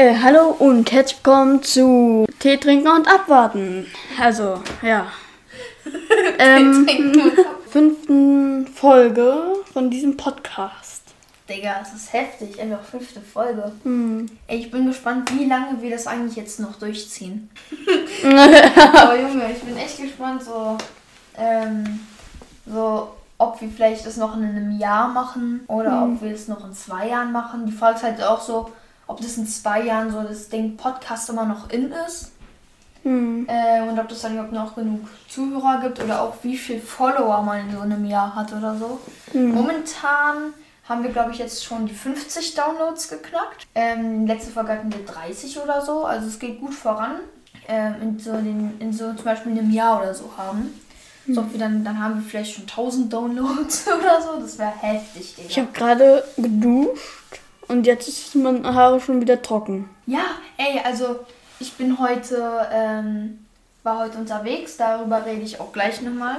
Äh, hallo und herzlich willkommen zu Tee trinken und abwarten. Also, ja. ähm, fünften Folge von diesem Podcast. Digga, es ist heftig. Einfach fünfte Folge. Hm. Ey, ich bin gespannt, wie lange wir das eigentlich jetzt noch durchziehen. Aber Junge, ich bin echt gespannt, so, ähm, so, ob wir vielleicht das noch in einem Jahr machen oder ob wir es noch in zwei Jahren machen. Die Frage ist halt auch so, ob das in zwei Jahren so das Ding Podcast immer noch in ist. Hm. Äh, und ob das dann überhaupt noch genug Zuhörer gibt oder auch wie viel Follower man in so einem Jahr hat oder so. Momentan haben wir, glaube ich, jetzt schon die 50 Downloads geknackt. Ähm, letzte Folge hatten wir 30 oder so. Also es geht gut voran. Ähm, in, so den, in so zum Beispiel einem Jahr oder so haben. So, ob wir dann, dann haben wir vielleicht schon 1000 Downloads oder so. Das wäre heftig, Digga. Ich habe gerade geduscht und jetzt ist meine Haare schon wieder trocken. Ja, ey, also ich bin heute, ähm, war heute unterwegs, darüber rede ich auch gleich nochmal.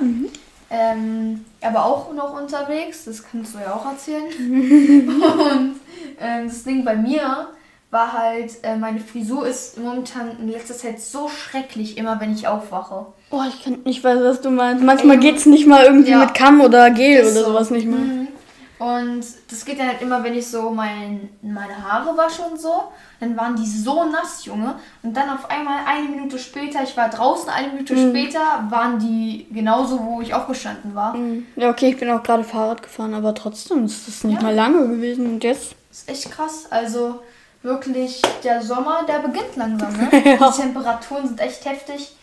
Ähm, aber auch noch unterwegs, das kannst du ja auch erzählen. Und ähm, das Ding bei mir war halt, äh, meine Frisur ist momentan in letzter Zeit so schrecklich, immer wenn ich aufwache. Oh, ich kann nicht weiß, was du meinst. Manchmal Ey, geht's nicht mal irgendwie ja. mit Kamm oder Gel oder so. sowas nicht mehr. Mhm. Und das geht dann halt immer, wenn ich so mein, meine Haare wasche und so. Dann waren die so nass, Junge. Und dann auf einmal eine Minute später, ich war draußen, eine Minute Mhm. später waren die genauso, wo ich aufgestanden war. Hm. Ja, okay, ich bin auch gerade Fahrrad gefahren, aber trotzdem ist das nicht Ja. mal lange gewesen und jetzt. Das ist echt krass. Also wirklich, der Sommer, der beginnt langsam. Ne? Ja. Die Temperaturen sind echt heftig.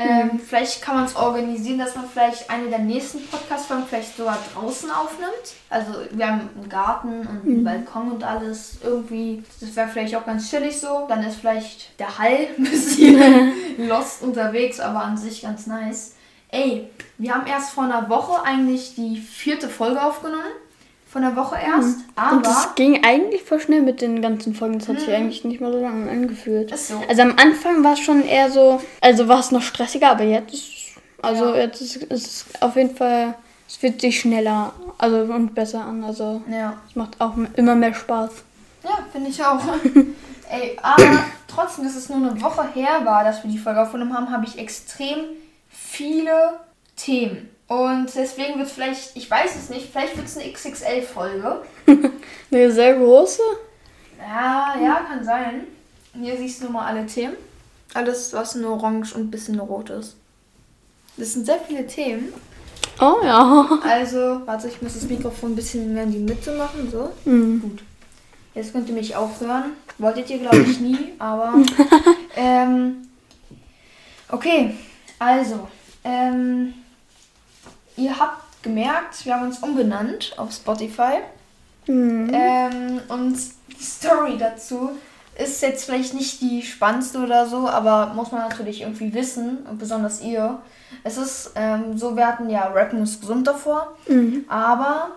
Ähm, Vielleicht kann man es organisieren, dass man vielleicht eine der nächsten Podcast-Folgen vielleicht sogar draußen aufnimmt. Also wir haben einen Garten und einen Balkon und alles. Irgendwie, das wäre vielleicht auch ganz chillig so. Dann ist vielleicht der Hall ein bisschen lost unterwegs, aber an sich ganz nice. Ey, wir haben erst vor einer Woche eigentlich die vierte Folge aufgenommen. Von der Woche erst. Und Aber das ging eigentlich voll schnell mit den ganzen Folgen. Das hat sich eigentlich nicht mal so lange angefühlt. So. Also am Anfang war es schon eher so, also war es noch stressiger, aber jetzt ist, also Ja. jetzt ist, ist es auf jeden Fall, es fühlt sich schneller also und besser an. Also ja. es macht auch immer mehr Spaß. Ja, finde ich auch. Ey, aber trotzdem, dass es nur eine Woche her war, dass wir die Folge aufgenommen haben, habe ich extrem viele Themen. Und deswegen wird vielleicht, ich weiß es nicht, vielleicht wird es eine XXL-Folge. Eine sehr große. Ja, ja, kann sein. Hier siehst du mal alle Themen. Alles, was nur orange und ein bisschen rot ist. Das sind sehr viele Themen. Oh ja. Also, warte, ich muss das Mikrofon ein bisschen mehr in die Mitte machen, so. Mhm. Gut. Jetzt könnt ihr mich auch hören. Wolltet ihr, glaube ich, nie, aber. ähm, okay, also. Ähm, ihr habt gemerkt, wir haben uns umbenannt auf Spotify. Mhm. Ähm, und die Story dazu ist jetzt vielleicht nicht die spannendste oder so, aber muss man natürlich irgendwie wissen, und besonders ihr. Es ist ähm, so, wir hatten ja Rappen ist gesund davor, Mhm. aber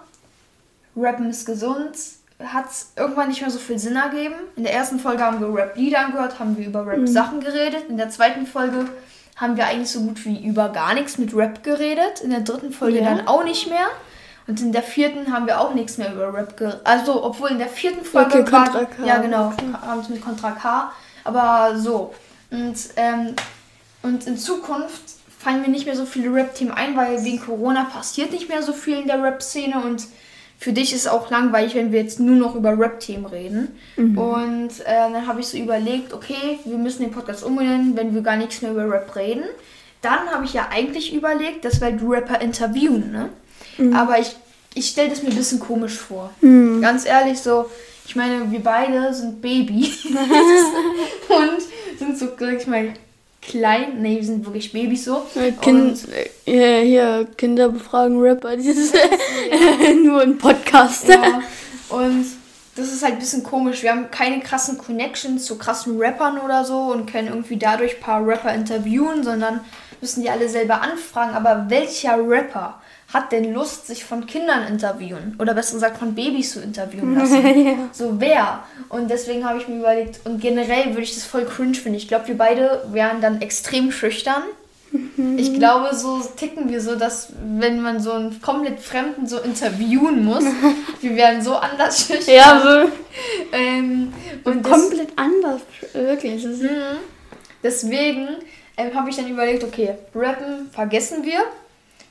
Rappen ist gesund hat irgendwann nicht mehr so viel Sinn ergeben. In der ersten Folge haben wir Rap-Lieder angehört, haben wir über Rap-Sachen geredet. In der zweiten Folge haben wir eigentlich so gut wie über gar nichts mit Rap geredet. In der dritten Folge Ja. dann auch nicht mehr. Und in der vierten haben wir auch nichts mehr über Rap geredet. Also, obwohl in der vierten Folge Okay, war, Contra K. Ja, genau. Haben es mit Contra K. Aber so. Und, ähm, und in Zukunft fallen mir nicht mehr so viele Rap-Themen ein, weil wegen Corona passiert nicht mehr so viel in der Rap-Szene und für dich ist es auch langweilig, wenn wir jetzt nur noch über Rap-Themen reden. Und äh, dann habe ich so überlegt, okay, wir müssen den Podcast umbenennen, wenn wir gar nichts mehr über Rap reden. Dann habe ich ja eigentlich überlegt, dass wir die Rapper interviewen, ne? Aber ich, ich stelle das mir ein bisschen komisch vor. Mhm. Ganz ehrlich, so, ich meine, wir beide sind Baby. und sind so, sag ich mal, klein. Nee, wir sind wirklich Babys so. Kind, äh, hier, Kinder befragen Rapper. Dieses nur ein Podcast. Ja. Und das ist halt ein bisschen komisch. Wir haben keine krassen Connections zu krassen Rappern oder so und können irgendwie dadurch ein paar Rapper interviewen, sondern müssen die alle selber anfragen. Aber welcher Rapper hat denn Lust, sich von Kindern interviewen? Oder besser gesagt von Babys zu interviewen lassen? ja. So wer? Und deswegen habe ich mir überlegt, und generell würde ich das voll cringe finden. Ich glaube, wir beide wären dann extrem schüchtern. Ich glaube, so ticken wir so, dass wenn man so einen komplett Fremden so interviewen muss, wir wären so anders schüchtern. Ja, so ähm, und das, komplett anders, wirklich. Mhm. Deswegen ähm, habe ich dann überlegt, okay, Rappen vergessen wir.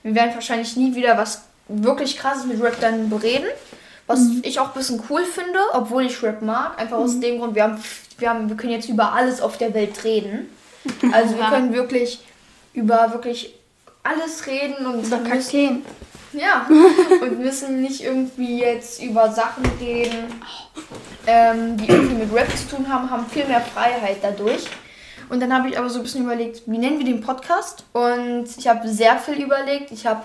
Wir werden wahrscheinlich nie wieder was wirklich krasses mit Rap dann bereden. Was ich auch ein bisschen cool finde, obwohl ich Rap mag. Einfach aus dem Grund, wir, haben, wir, haben, wir können jetzt über alles auf der Welt reden. Also wir können wirklich über wirklich alles reden und Über müssen, Kakteen. ja, und müssen nicht irgendwie jetzt über Sachen reden, ähm, die irgendwie mit Rap zu tun haben, haben viel mehr Freiheit dadurch. Und dann habe ich aber so ein bisschen überlegt, wie nennen wir den Podcast? Und ich habe sehr viel überlegt. Ich habe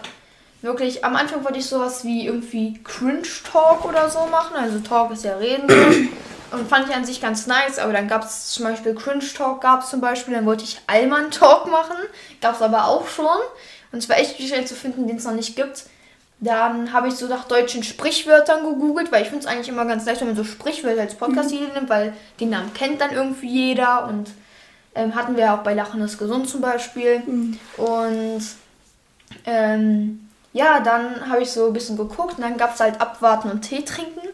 wirklich, am Anfang wollte ich sowas wie irgendwie Cringe Talk oder so machen. Also Talk ist ja Reden. Und fand ich an sich ganz nice, aber dann gab es zum Beispiel Cringe Talk, gab es zum Beispiel, dann wollte ich Allmann Talk machen, gab es aber auch schon. Und es war echt schwer zu finden, den es noch nicht gibt. Dann habe ich so nach deutschen Sprichwörtern gegoogelt, weil ich finde es eigentlich immer ganz nice, wenn man so Sprichwörter als podcast titel nimmt, weil den Namen kennt dann irgendwie jeder und ähm, hatten wir auch bei Lachen ist gesund zum Beispiel. Und ähm, ja, dann habe ich so ein bisschen geguckt und dann gab es halt Abwarten und Tee trinken.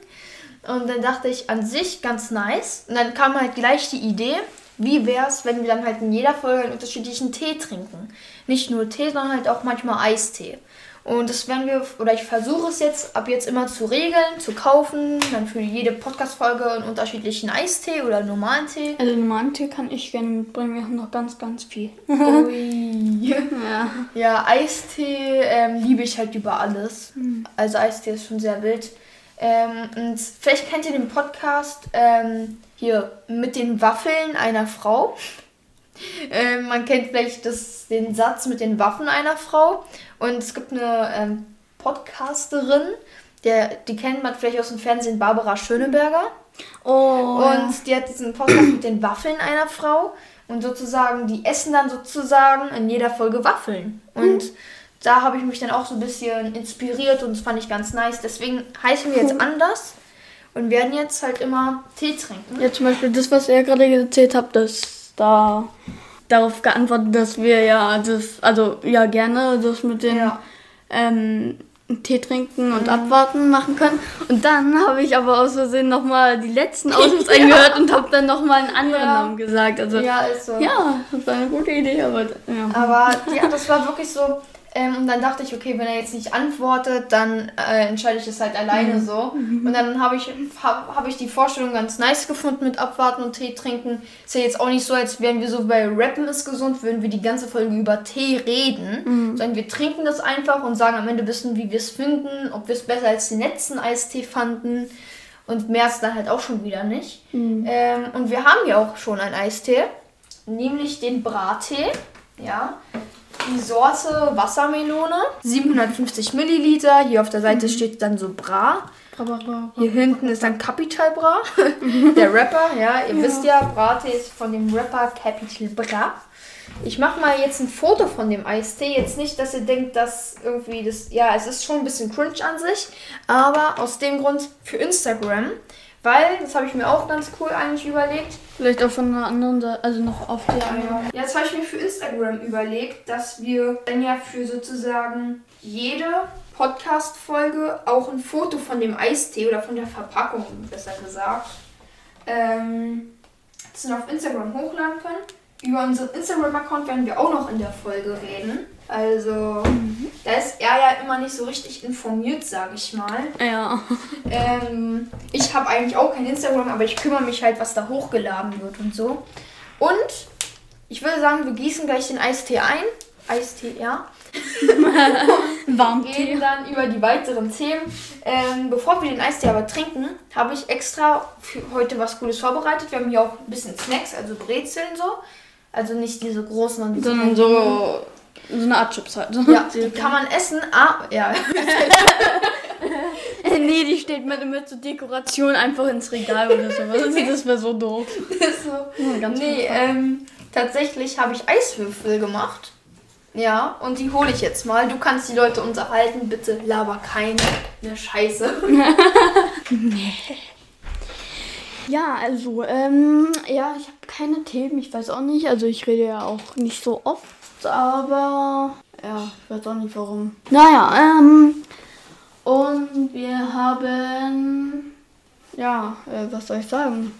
Und dann dachte ich an sich ganz nice. Und dann kam halt gleich die Idee, wie wäre es, wenn wir dann halt in jeder Folge einen unterschiedlichen Tee trinken. Nicht nur Tee, sondern halt auch manchmal Eistee. Und das werden wir, oder ich versuche es jetzt ab jetzt immer zu regeln, zu kaufen, dann für jede Podcast-Folge einen unterschiedlichen Eistee oder einen normalen Tee. Also normalen Tee kann ich gerne mitbringen. Wir haben noch ganz, ganz viel. Ui. Ja. Ja, Eistee ähm, liebe ich halt über alles. Also Eistee ist schon sehr wild. Ähm, und vielleicht kennt ihr den Podcast ähm, hier mit den Waffeln einer Frau. Ähm, man kennt vielleicht das, den Satz mit den Waffen einer Frau. Und es gibt eine ähm, Podcasterin, der, die kennt man vielleicht aus dem Fernsehen, Barbara Schöneberger. Oh. Und die hat diesen Podcast mit den Waffeln einer Frau. Und sozusagen, die essen dann sozusagen in jeder Folge Waffeln. Und da habe ich mich dann auch so ein bisschen inspiriert und das fand ich ganz nice. Deswegen heißen wir jetzt anders und werden jetzt halt immer Tee trinken. Ja, zum Beispiel das, was ihr gerade erzählt habt, das da darauf geantwortet, dass wir ja das, also ja gerne das mit den Ja. ähm, Tee trinken und abwarten machen können. Und dann habe ich aber aus Versehen nochmal die letzten Ausschnitt eingehört und habe dann nochmal einen anderen Ja. Namen gesagt. Also ja, Ja, ist so. das war eine gute Idee, aber ja. Aber ja, das war wirklich so. Ähm, und dann dachte ich, okay, wenn er jetzt nicht antwortet, dann äh, entscheide ich es halt alleine so. Und dann habe ich, hab, hab ich die Vorstellung ganz nice gefunden mit Abwarten und Tee trinken. Ist ja jetzt auch nicht so, als wären wir so bei Rappen ist gesund, würden wir die ganze Folge über Tee reden. Sondern wir trinken das einfach und sagen am Ende ein bisschen, wie wir es finden, ob wir es besser als den letzten Eistee fanden. Und mehr ist dann halt auch schon wieder nicht. Ähm, und wir haben ja auch schon einen Eistee, nämlich den Brattee. Ja. Die Sorte Wassermelone, 750 Milliliter. Hier auf der Seite steht dann so Bra. Hier hinten ist dann Capital Bra, der Rapper. Ja, ihr wisst ja, Brate ist von dem Rapper Capital Bra. Ich mache mal jetzt ein Foto von dem Eistee. Jetzt nicht, dass ihr denkt, dass irgendwie das. Ja, es ist schon ein bisschen cringe an sich. Aber aus dem Grund für Instagram. Weil, das habe ich mir auch ganz cool eigentlich überlegt. Vielleicht auch von einer anderen Seite, also noch auf der anderen. Ja, jetzt habe ich mir für Instagram überlegt, dass wir dann ja für sozusagen jede Podcast-Folge auch ein Foto von dem Eistee oder von der Verpackung, besser gesagt, ähm, das dann auf Instagram hochladen können. Über unseren Instagram-Account werden wir auch noch in der Folge reden. Also, da ist er ja immer nicht so richtig informiert, sage ich mal. Ja. Ähm, ich habe eigentlich auch kein Instagram, aber ich kümmere mich halt, was da hochgeladen wird und so. Und ich würde sagen, wir gießen gleich den Eistee ein. Eistee, ja. Warmtee. Gehen dann über die weiteren Themen. Ähm, bevor wir den Eistee aber trinken, habe ich extra für heute was Cooles vorbereitet. Wir haben hier auch ein bisschen Snacks, also Brezeln so. Also nicht diese großen, sondern Sondern so, so eine Art Chips halt. Ja, die kann man essen. Ah, ja. nee, die steht mit, mit so Dekoration einfach ins Regal oder sowas. Das wäre so doof. so. Ja, Nee, ähm, tatsächlich habe ich Eiswürfel gemacht. Ja, und die hole ich jetzt mal. Du kannst die Leute unterhalten. Bitte laber keine ne Scheiße. Ja, also, ähm, ja, ich habe keine Themen, ich weiß auch nicht. Also ich rede ja auch nicht so oft, aber ja, ich weiß auch nicht warum. Naja, ähm, und wir haben, ja, äh, was soll ich sagen?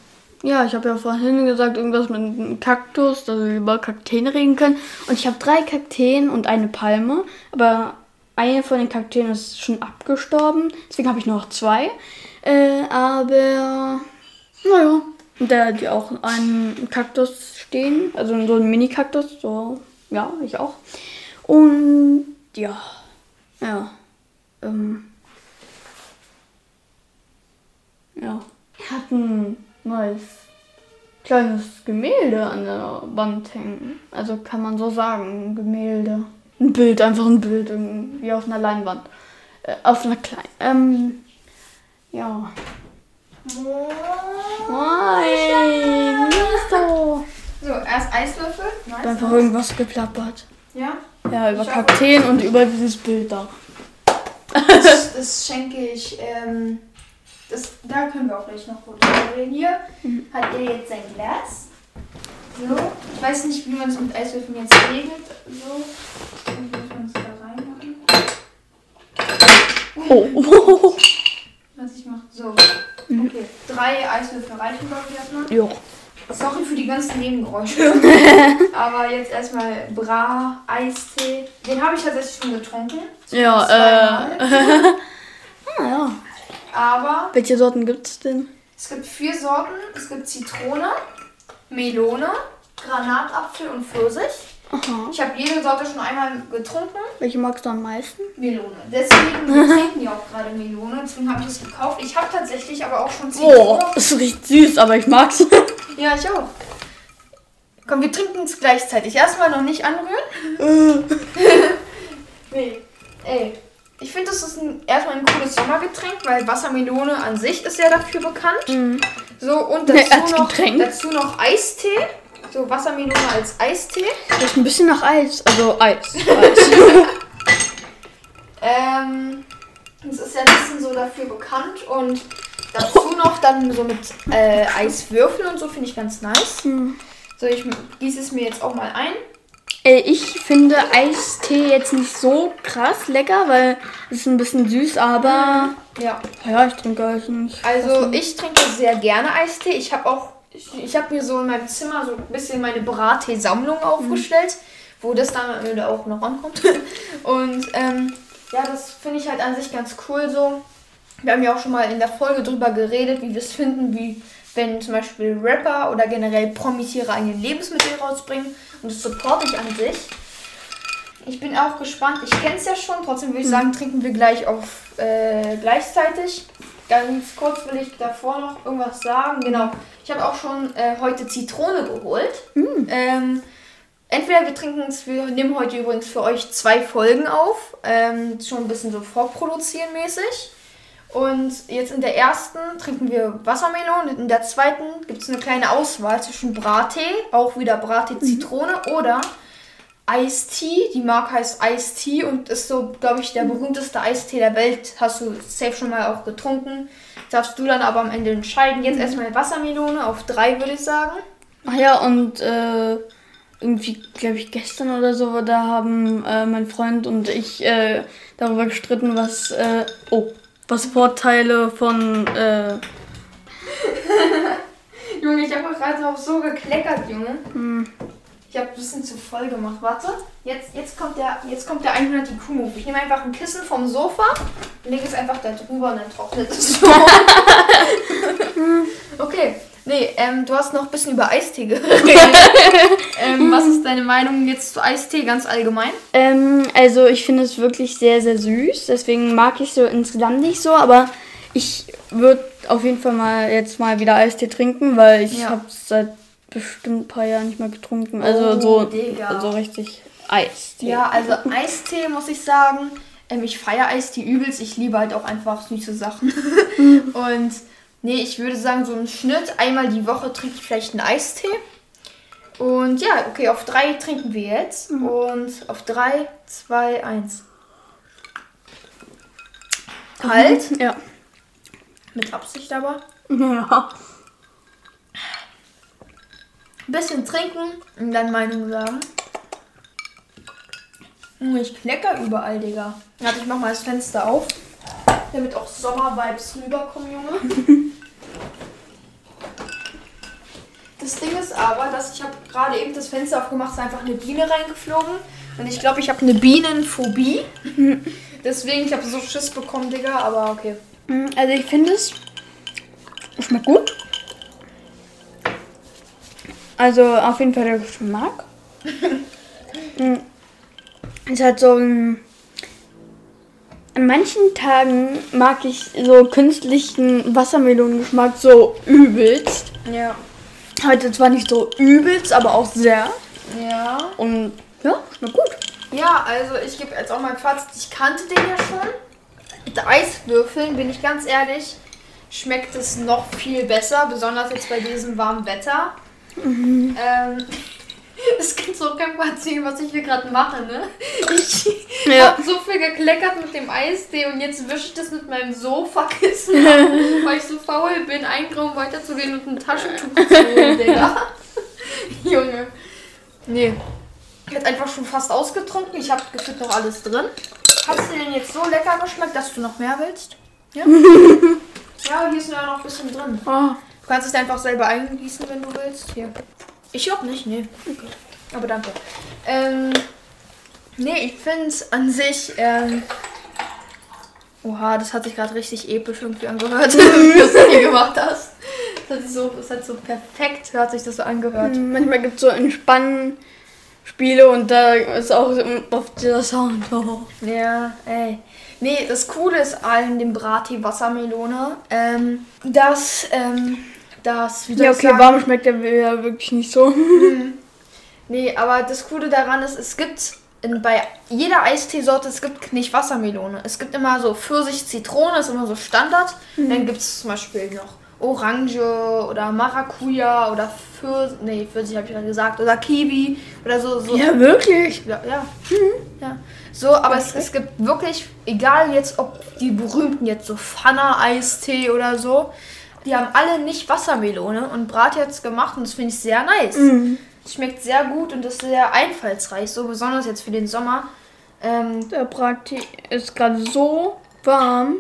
Ja, ich habe ja vorhin gesagt, irgendwas mit einem Kaktus, dass wir über Kakteen reden können. Und ich habe drei Kakteen und eine Palme. Aber eine von den Kakteen ist schon abgestorben. Deswegen habe ich noch zwei. Äh, aber, naja. Und da die auch einen Kaktus stehen. Also so ein Mini-Kaktus. So, ja, ich auch. Und ja, ja. Ähm, ja. Er hat ein neues kleines Gemälde an der Wand hängen. Also kann man so sagen, ein Gemälde. Ein Bild, einfach ein Bild, wie auf einer Leinwand. Äh, auf einer kleinen. Ähm, ja. Nein, nicht so. Erst Eiswürfel. Nice. Einfach irgendwas geplappert. Ja? Ja, über Kakteen und über dieses Bild da. Das, das schenke ich. Ähm, das, da können wir auch gleich noch kurz reden. Hier Mhm. hat er jetzt sein Glas. So. Ich weiß nicht, wie man es mit Eiswürfeln jetzt regelt. So. Wie muss man es da reinmachen? Oh. Was ich mache. So. Mhm. Okay. Drei Eiswürfel reichen, glaube ich, erstmal. jo. Sorry für die ganzen Nebengeräusche. Aber jetzt erstmal Bra, Eistee. Den habe ich tatsächlich schon getrunken. Ja, Zweimal. äh. ah, ja. Aber Welche Sorten gibt's denn? es gibt vier Sorten. Es gibt Zitrone, Melone, Granatapfel und Pfirsich. Aha. Ich habe jede Sorte schon einmal getrunken. Welche magst du am meisten? Melone. Deswegen, wir trinken ja auch gerade Melone. Deswegen habe ich es gekauft. Ich habe tatsächlich aber auch schon Oh, Zitrone. ist riecht süß, aber ich mag's. Ja, ich auch. Komm, wir trinken es gleichzeitig. Erstmal noch nicht anrühren. nee. Ey. Ich finde, das ist ein, erstmal ein cooles Sommergetränk, weil Wassermelone an sich ist ja dafür bekannt. Mhm. So, und dazu, als noch, dazu noch Eistee. So, Wassermelone als Eistee. Riecht ein bisschen nach Eis. Also Eis. Eis. Ähm, es ist ja ein bisschen so dafür bekannt. Und dazu noch dann so mit äh, Eiswürfeln und so finde ich ganz nice. Hm. So, ich gieße es mir jetzt auch mal ein. Äh, ich finde Eistee jetzt nicht so krass lecker, weil es ist ein bisschen süß, aber Ja. ja, ich trinke Eis nicht. Also ich trinke sehr gerne Eistee. Ich habe auch, ich, ich habe mir so in meinem Zimmer so ein bisschen meine Brattee-Sammlung aufgestellt, wo das dann auch noch rankommt. Und ähm, ja, das finde ich halt an sich ganz cool so. Wir haben ja auch schon mal in der Folge drüber geredet, wie wir es finden, wie wenn zum Beispiel Rapper oder generell Promis ihre eigenen Lebensmittel rausbringen. Und das supporte ich an sich. Ich bin auch gespannt. Ich kenne es ja schon. Trotzdem würde ich sagen, trinken wir gleich auf äh, gleichzeitig. Ganz kurz will ich davor noch irgendwas sagen. Genau. Ich habe auch schon äh, heute Zitrone geholt. Ähm, entweder wir trinken es, wir nehmen heute übrigens für euch zwei Folgen auf. Ähm, schon ein bisschen so vorproduzieren mäßig. Und jetzt in der ersten trinken wir Wassermelone in der zweiten gibt es eine kleine Auswahl zwischen Brattee, auch wieder Brattee Zitrone oder Eistee. Die Marke heißt Eistee und ist so, glaube ich, der berühmteste Eistee der Welt. Hast du safe schon mal auch getrunken. Darfst du dann aber am Ende entscheiden. Jetzt erstmal Wassermelone auf drei, würde ich sagen. Ach ja, und äh, irgendwie, glaube ich, gestern oder so, da haben äh, mein Freund und ich äh, darüber gestritten, was, äh, oh, was Vorteile von, äh, Junge, ich habe gerade auch so gekleckert, Junge. Ich habe ein bisschen zu voll gemacht. Warte, jetzt, jetzt, kommt der, jetzt kommt der 100 IQ-Move. Ich nehme einfach ein Kissen vom Sofa, lege es einfach da drüber und dann trocknet es so. okay, nee, ähm, du hast noch ein bisschen über Eistee geredet. ähm, was ist deine Meinung jetzt zu Eistee ganz allgemein? ähm, also ich finde es wirklich sehr, sehr süß, deswegen mag ich so insgesamt nicht so, aber ich würde auf jeden Fall mal jetzt mal wieder Eistee trinken, weil ich Ja. habe es seit bestimmt ein paar Jahren nicht mehr getrunken, also Oh, so, Digga. also richtig Eistee. Ja, also Eistee muss ich sagen. Ähm, ich feiere Eistee übelst. Ich liebe halt auch einfach süße Sachen. Und nee, ich würde sagen, so im Schnitt einmal die Woche trinke ich vielleicht einen Eistee. Und ja, okay, auf drei trinken wir jetzt. Und auf drei, zwei, eins. Kalt. Ja. Mit Absicht aber. Ja. Ein bisschen trinken und dann Meinung sagen. Junge, Ich klecker überall, Digga. Warte, ich mach mal das Fenster auf, damit auch Sommer-Vibes rüberkommen, Junge. Das Ding ist aber, dass ich habe gerade eben das Fenster aufgemacht, ist einfach eine Biene reingeflogen. Und ich glaube, ich habe eine Bienenphobie. Deswegen, ich habe so Schiss bekommen, Digga, aber okay. Mm, Also ich finde es schmeckt gut. Also auf jeden Fall der Geschmack. Mm. ist halt so ein. An manchen Tagen mag ich so künstlichen Wassermelonengeschmack so übelst. Ja. Heute zwar nicht so übelst, aber auch sehr. Ja. Und ja, schmeckt gut. Ja, also ich gebe jetzt auch mein Fazit. Ich kannte den ja schon. Mit Eiswürfeln, bin ich ganz ehrlich, schmeckt es noch viel besser, besonders jetzt bei diesem warmen Wetter. Ähm, es gibt so kein erzählen, was ich hier gerade mache, ne? Ich Ja. habe so viel gekleckert mit dem Eistee und jetzt wische ich das mit meinem Sofakissen ab, weil ich so faul bin, einen Raum weiterzugehen und ein Taschentuch zu holen, Digga. Junge. Nee. Ich hätte einfach schon fast ausgetrunken. Ich habe gefühlt noch alles drin. Es dir denn jetzt so lecker geschmeckt, dass du noch mehr willst? Ja? ja, hier ist ja noch ein bisschen drin. Oh, Du kannst es einfach selber eingießen, wenn du willst. Hier. Ich glaube nicht, nee. Aber danke. Ähm, nee, ich finde es an sich. Ähm, oha, das hat sich gerade richtig episch irgendwie angehört, wie du hier gemacht hast. Das hat, sich so, das hat so perfekt, hört sich das so angehört. manchmal gibt es so Entspannspiele und da ist auch oft dieser Sound. Ja, ey. Nee, das Coole ist an dem Brati Wassermelone, ähm, dass, ähm, das, wie soll Ja, okay, sagen? warm schmeckt der ja wirklich nicht so. Nee, aber das Coole daran ist, es gibt in, bei jeder Eisteesorte, es gibt nicht Wassermelone. Es gibt immer so Pfirsich, Zitrone, ist immer so Standard. Dann gibt es zum Beispiel noch Orange oder Maracuja oder Pfirsich, nee, Pfirsich habe ich gerade gesagt, oder Kiwi oder so. so. Ja, wirklich? Ja, ja. ja. So, aber es, es gibt wirklich, egal jetzt, ob die berühmten jetzt so Fana-Eistee oder so, die haben alle nicht Wassermelone und Brat jetzt gemacht und das finde ich sehr nice. Es schmeckt sehr gut und ist sehr einfallsreich, so besonders jetzt für den Sommer. Ähm, Der Brati ist gerade so warm,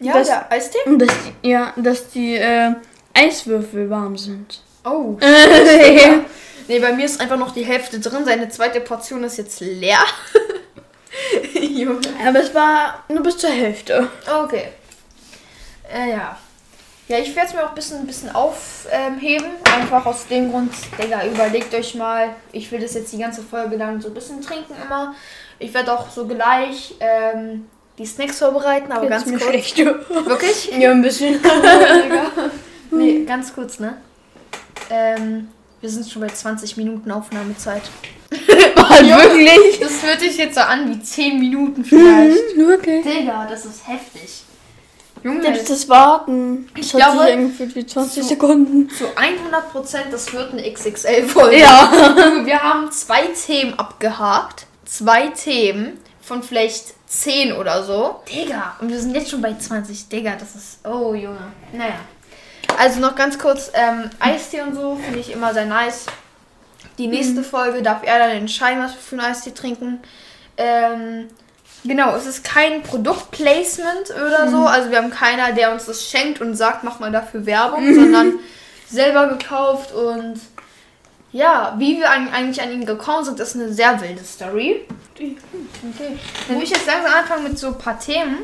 ja, Das- der Eistee? dass die, ja, dass die äh, Eiswürfel warm sind. Oh. ja. Nee, bei mir ist einfach noch die Hälfte drin. Seine zweite Portion ist jetzt leer. Junge. Aber es war nur bis zur Hälfte. Okay. Äh, ja. Ja, ich werde es mir auch ein bisschen, ein bisschen aufheben. Einfach aus dem Grund, Digga, überlegt euch mal. Ich will das jetzt die ganze Folge lang so ein bisschen trinken immer. Ich werde auch so gleich ähm, die Snacks vorbereiten, aber Jetzt ganz mir kurz. schlecht. Wirklich? Ja, ein bisschen. Digga. nee, ganz kurz, ne? Ähm, wir sind schon bei 20 Minuten Aufnahmezeit. wirklich? Das hört sich jetzt so an wie 10 Minuten vielleicht. Wirklich? Digga, das ist heftig. Junge, Selbst das Warten. Das Ich hat glaube, sich angefühlt wie 20 so- Sekunden. zu 100 Prozent, das wird eine XXL-Folge. Ja. Wir haben zwei Themen abgehakt. Zwei Themen von vielleicht 10 oder so. Digga, und wir sind jetzt schon bei 20. Digga, das ist. Oh, Junge. Naja. Also noch ganz kurz, ähm, Eistee und so finde ich immer sehr nice. Die nächste Folge darf er dann entscheiden, was wir für einen Eistee trinken. Ähm, genau, es ist kein Produktplacement oder so. Also wir haben keiner, der uns das schenkt und sagt, mach mal dafür Werbung, sondern selber gekauft und ja, wie wir an, eigentlich an ihn gekommen sind, ist eine sehr wilde Story. Okay. Dann will ich jetzt langsam anfangen mit so ein paar Themen.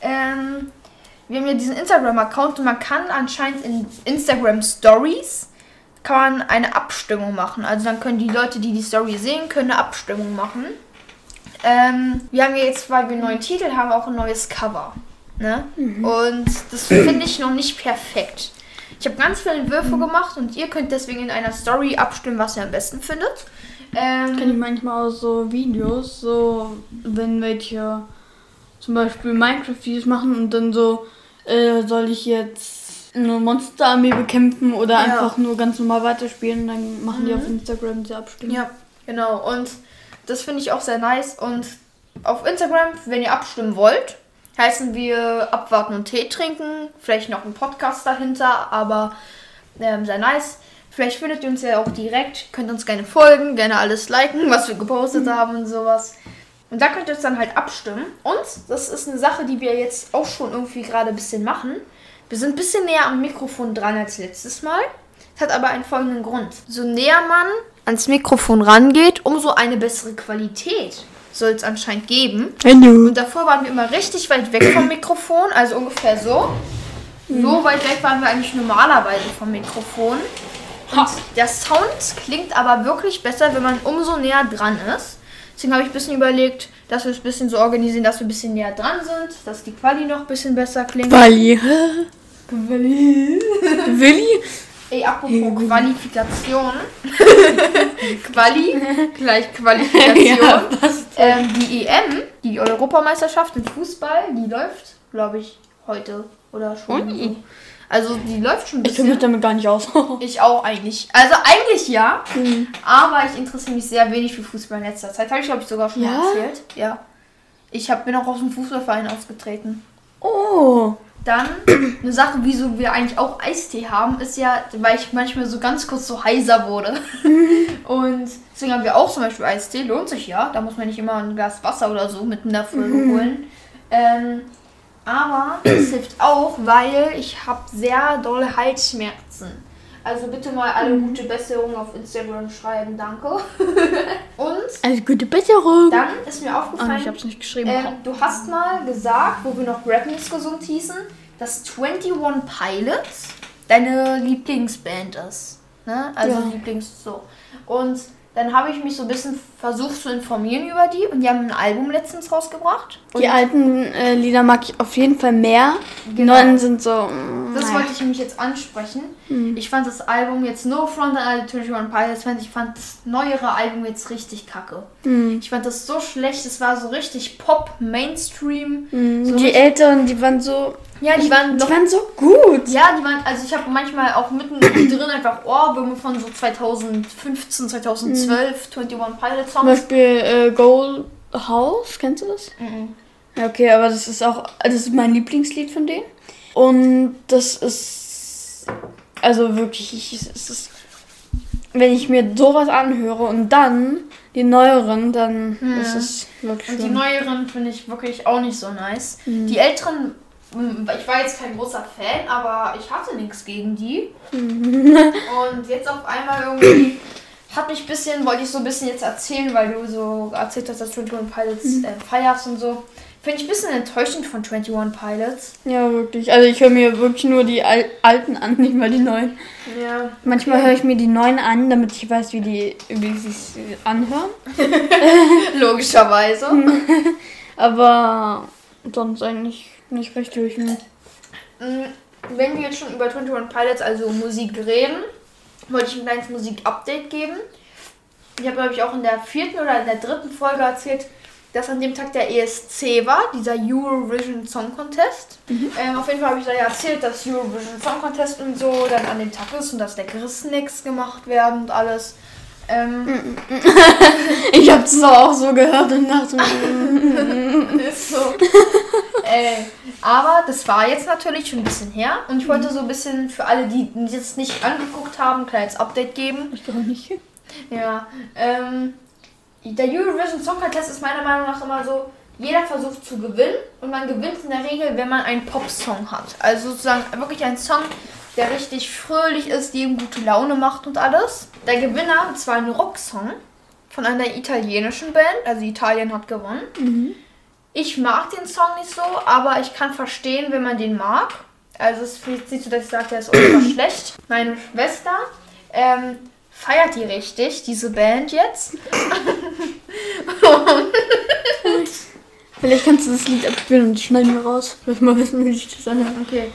Ähm, wir haben ja diesen Instagram-Account und man kann anscheinend in Instagram Stories kann man eine Abstimmung machen. Also dann können die Leute, die die Story sehen, können eine Abstimmung machen. Ähm, wir haben ja jetzt, weil wir einen neuen Titel haben, auch ein neues Cover. Ne? Und das finde ich noch nicht perfekt. Ich habe ganz viele Entwürfe gemacht und ihr könnt deswegen in einer Story abstimmen, was ihr am besten findet. Ähm, Kann ich manchmal auch so Videos, so wenn welche zum Beispiel Minecraft-Videos machen und dann so, äh, soll ich jetzt eine Monsterarmee bekämpfen oder Ja. einfach nur ganz normal weiterspielen, dann machen die auf Instagram diese Abstimmung. Ja, genau. Und das finde ich auch sehr nice. Und auf Instagram, wenn ihr abstimmen wollt, heißen wir abwarten und Tee trinken. Vielleicht noch ein Podcast dahinter, aber ähm, sehr nice. Vielleicht findet ihr uns ja auch direkt. Könnt uns gerne folgen, gerne alles liken, was wir gepostet haben und sowas. Und da könnt ihr uns dann halt abstimmen. Und das ist eine Sache, die wir jetzt auch schon irgendwie gerade ein bisschen machen. Wir sind ein bisschen näher am Mikrofon dran als letztes Mal. Das hat aber einen folgenden Grund. So näher man ans Mikrofon rangeht, umso eine bessere Qualität soll es anscheinend geben. Hallo. Und davor waren wir immer richtig weit weg vom Mikrofon, also ungefähr so. So weit weg waren wir eigentlich normalerweise vom Mikrofon. Und der Sound klingt aber wirklich besser, wenn man umso näher dran ist. Deswegen habe ich ein bisschen überlegt, dass wir es ein bisschen so organisieren, dass wir ein bisschen näher dran sind, dass die Quali noch ein bisschen besser klingt. Wally. Willi? Ey, apropos Qualifikation. Quali gleich Qualifikation. Ja, ähm, die EM, die Europameisterschaft im Fußball, die läuft, glaube ich, heute oder schon. So. Also die läuft schon ein Ich kenne mich bisschen. damit gar nicht aus. Ich auch eigentlich. Also eigentlich ja, Hm. aber ich interessiere mich sehr wenig für Fußball in letzter Zeit. Habe ich, glaube ich, sogar schon Ja? mal erzählt. Ja. Ich hab, bin auch aus dem Fußballverein ausgetreten. Oh. Dann, eine Sache, wieso wir eigentlich auch Eistee haben, ist ja, weil ich manchmal so ganz kurz so heiser wurde. Und deswegen haben wir auch zum Beispiel Eistee. Lohnt sich ja. Da muss man nicht immer ein Glas Wasser oder so mitten Folge holen. Ähm, aber es hilft auch, weil ich habe sehr dolle Halsschmerzen. Also bitte mal alle gute Besserung auf Instagram schreiben, danke. Und Also gute Besserung. dann ist mir aufgefallen, ich hab's nicht geschrieben. ähm, du hast mal gesagt, wo wir noch Rap News gesund hießen, dass 21 Pilots deine Lieblingsband ist. Ne? Also Ja. Lieblings so. Und dann habe ich mich so ein bisschen versucht zu informieren über die und die haben ein Album letztens rausgebracht. Die alten äh, Lieder mag ich auf jeden Fall mehr. Die Genau. neuen sind so. mm, das naja. wollte ich nämlich jetzt ansprechen. Hm. Ich fand das Album jetzt No Front an alle 21 Pilots Fans, ich fand das neuere Album jetzt richtig kacke. Hm. Ich fand das so schlecht, es war so richtig Pop, Mainstream. Hm. So die Älteren, die waren so. Ja, die waren Die noch waren so gut. Ja, die waren, also ich habe manchmal auch mitten drin einfach Ohrwürmer von so 2015, 2012, 21 Pilot Zum Songs. Beispiel äh, Gold House, kennst du das? Mhm. Okay, aber das ist auch, das ist mein Lieblingslied von denen. Und das ist, also wirklich, ich, es ist, wenn ich mir sowas anhöre und dann die neueren, dann Mhm. ist es wirklich Und die neueren finde ich wirklich auch nicht so nice. Mhm. Die älteren, ich war jetzt kein großer Fan, aber ich hatte nichts gegen die. Und jetzt auf einmal irgendwie hat mich ein bisschen, wollte ich so ein bisschen jetzt erzählen, weil du so erzählt hast, dass 21 Pilots Mhm. äh, feierst und so. Finde ich ein bisschen enttäuschend von 21 Pilots. Ja, wirklich. Also ich höre mir wirklich nur die Al alten an, nicht mal die neuen. Ja. Manchmal höre ich mir die neuen an, damit ich weiß, wie die wie sie sich anhören. Logischerweise. Aber sonst eigentlich nicht richtig. Ne? Mm, Wenn wir jetzt schon über 21 Pilots, also Musik reden, wollte ich ein kleines Musik-Update geben. Ich habe, glaube ich, auch in der vierten oder in der dritten Folge erzählt, dass an dem Tag der ESC war, dieser Eurovision Song Contest. Ähm, auf jeden Fall habe ich da ja erzählt, dass Eurovision Song Contest und so dann an dem Tag ist und dass Leckeres-Snacks gemacht werden und alles. Ähm, Ich habe es auch so gehört und dachte ist so. Äh, aber das war jetzt natürlich schon ein bisschen her und ich wollte so ein bisschen für alle, die das nicht angeguckt haben, ein kleines Update geben. ich doch nicht. Ja, ähm, der Eurovision Song Contest ist meiner Meinung nach immer so, jeder versucht zu gewinnen und man gewinnt in der Regel, wenn man einen Pop-Song hat. Also sozusagen wirklich ein Song, der richtig fröhlich ist, die ihm gute Laune macht und alles. Der Gewinner, und zwar ein Rocksong von einer italienischen Band, also Italien hat gewonnen. Ich mag den Song nicht so, aber ich kann verstehen, wenn man den mag. Also es ist nicht so, dass ich sage, der ist ultra schlecht. Meine Schwester ähm, feiert die richtig, diese Band jetzt. Vielleicht kannst du das Lied abspielen und schneiden wir raus. Lass mal wissen, wie sich das anhört. Okay.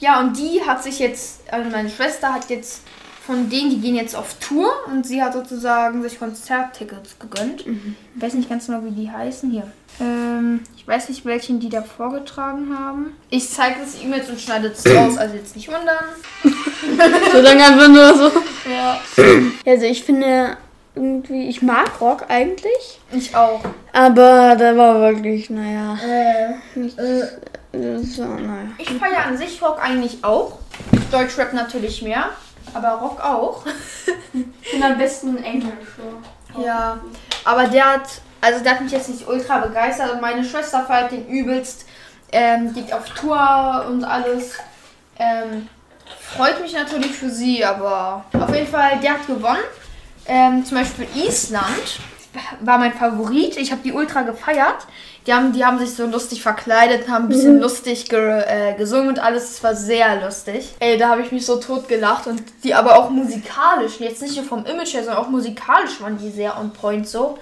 Ja, und die hat sich jetzt, also meine Schwester hat jetzt von denen, die gehen jetzt auf Tour und sie hat sozusagen sich Konzerttickets gegönnt. Ich weiß nicht ganz genau, wie die heißen hier. Ähm, ich weiß nicht, welchen die da vorgetragen haben. Ich zeige es ihm jetzt und schneide es raus, also jetzt nicht wundern. So lange einfach nur so. Ja. Also ich finde irgendwie, ich mag Rock eigentlich. Ich auch. Aber da war wirklich, naja, Äh, nicht äh, so, naja. ich feiere an sich Rock eigentlich auch. Deutschrap natürlich mehr, aber Rock auch. Ich finde am besten Englisch. Ja, aber der hat, also der hat mich jetzt nicht ultra begeistert und meine Schwester feiert den übelst, ähm, geht auf Tour und alles. Ähm, freut mich natürlich für sie, aber auf jeden Fall, der hat gewonnen. Ähm, zum Beispiel Island war mein Favorit. Ich habe die ultra gefeiert. Die haben, die haben sich so lustig verkleidet, haben ein bisschen mhm. lustig ge, äh, gesungen und alles. Es war sehr lustig. Ey, da habe ich mich so tot gelacht. Und die aber auch musikalisch, jetzt nicht nur vom Image her, sondern auch musikalisch waren die sehr on point so.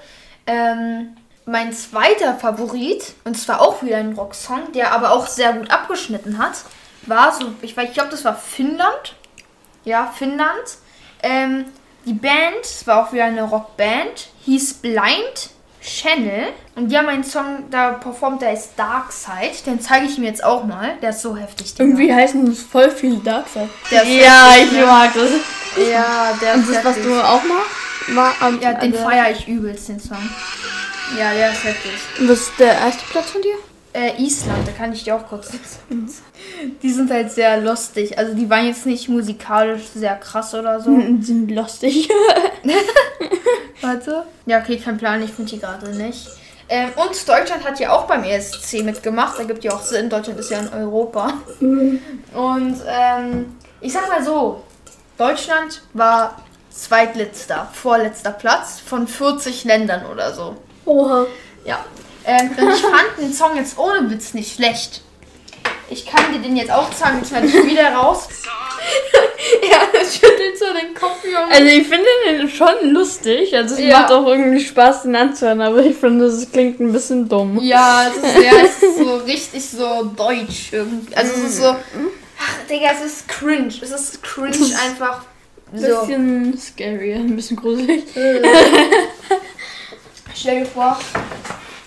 Ähm, mein zweiter Favorit, und zwar auch wieder ein Rocksong, der aber auch sehr gut abgeschnitten hat, war so, ich, ich glaube, das war Finnland. Ja, Finnland. Ähm, die Band, es war auch wieder eine Rockband, hieß Blind Channel. Und die haben einen Song da performt, der ist Dark Side. Den zeige ich ihm jetzt auch mal. Der ist so heftig. Irgendwie heißen es voll viel Dark Side. ja, heftig, ich ne? mag das. Ja, der ist das, was du auch machst? War, um, ja, den feiere ich übelst, den Song. Ja, der ist heftig. Und was ist der erste Platz von dir? Äh, Island, da kann ich dir auch kurz sagen. Die sind halt sehr lustig. Also die waren jetzt nicht musikalisch sehr krass oder so. Die sind lustig. Warte. Ja, okay, kein Plan, ich finde die gerade nicht. Ähm, und Deutschland hat ja auch beim ESC mitgemacht. Da gibt ja auch Sinn. Deutschland ist ja in Europa. Mhm. Und ähm, ich sag mal so, Deutschland war zweitletzter, vorletzter Platz von 40 Ländern oder so. Oha. Ja. Ähm, und ich fand den Song jetzt ohne Witz nicht schlecht. Ich kann dir den jetzt auch zeigen, jetzt werde ich wieder raus. ja, schüttelt so den Kopf. Junge. Also ich finde den schon lustig. Also es ja. macht auch irgendwie Spaß, den anzuhören, aber ich finde, es klingt ein bisschen dumm. Ja, es ist, ja, es ist so richtig so deutsch irgendwie. Also es ist so. Ach, Digga, es ist cringe. Es ist cringe einfach. Ein so. bisschen scary, ein bisschen gruselig. Stell dir vor,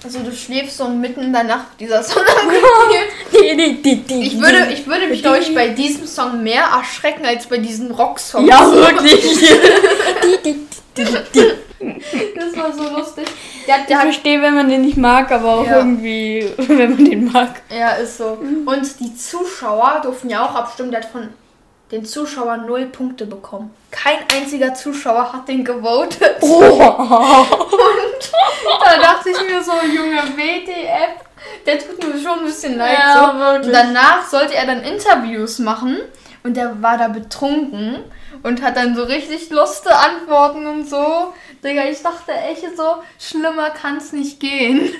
also du schläfst so mitten in der Nacht dieser Song ich würde, ich würde mich, glaube ich, bei diesem Song mehr erschrecken als bei diesem Rocksong. Ja, wirklich. das war so lustig. Der, der ich verstehe, wenn man den nicht mag, aber auch ja. irgendwie, wenn man den mag. Ja, ist so. Und die Zuschauer durften ja auch abstimmen. Der hat von den Zuschauern null Punkte bekommen. Kein einziger Zuschauer hat den gewotet. Oh. Und da dachte ich mir so, Junge, WTF, der tut mir schon ein bisschen leid. Ja, so. Wirklich. Und danach sollte er dann Interviews machen und der war da betrunken und hat dann so richtig lustige Antworten und so. Digga, ich dachte echt so, schlimmer kann's nicht gehen.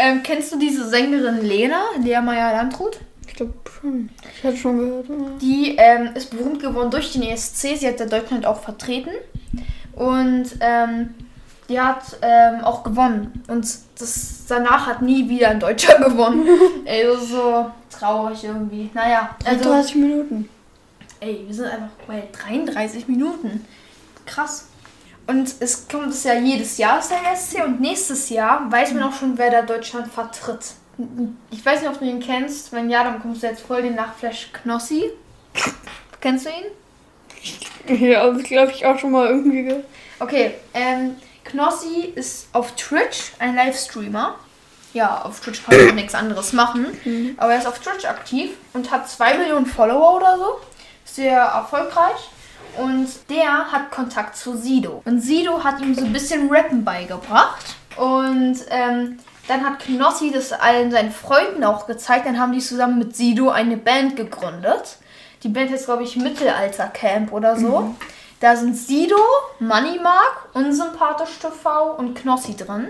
Ähm, kennst du diese Sängerin Lena, Lea Meyer-Landrut? Glaube schon. Ich hatte schon gehört. Die ähm, ist berühmt geworden durch den ESC. Sie hat ja Deutschland auch vertreten. Und ähm, die hat ähm, auch gewonnen. Und das, danach hat nie wieder ein Deutscher gewonnen. ey, das ist so traurig irgendwie. Naja. Also, 30 Minuten. Ey, wir sind einfach bei 33 Minuten. Krass. Und es kommt es ja jedes Jahr aus der ESC und nächstes Jahr weiß man auch schon, wer da Deutschland vertritt. Ich weiß nicht, ob du ihn kennst. Wenn ja, dann kommst du jetzt voll den Nachflash Knossi. Kennst du ihn? Ja, das glaube ich auch schon mal irgendwie. Okay, ähm, Knossi ist auf Twitch ein Livestreamer. Ja, auf Twitch kann man nichts anderes machen. Mhm. Aber er ist auf Twitch aktiv und hat 2 Millionen Follower oder so. Sehr erfolgreich. Und der hat Kontakt zu Sido. Und Sido hat ihm so ein bisschen Rappen beigebracht. Und ähm, dann hat Knossi das allen seinen Freunden auch gezeigt. Dann haben die zusammen mit Sido eine Band gegründet. Die Band heißt, glaube ich, Mittelalter Camp oder so. Mhm. Da sind Sido, Moneymark, Unsympathisch TV und Knossi drin.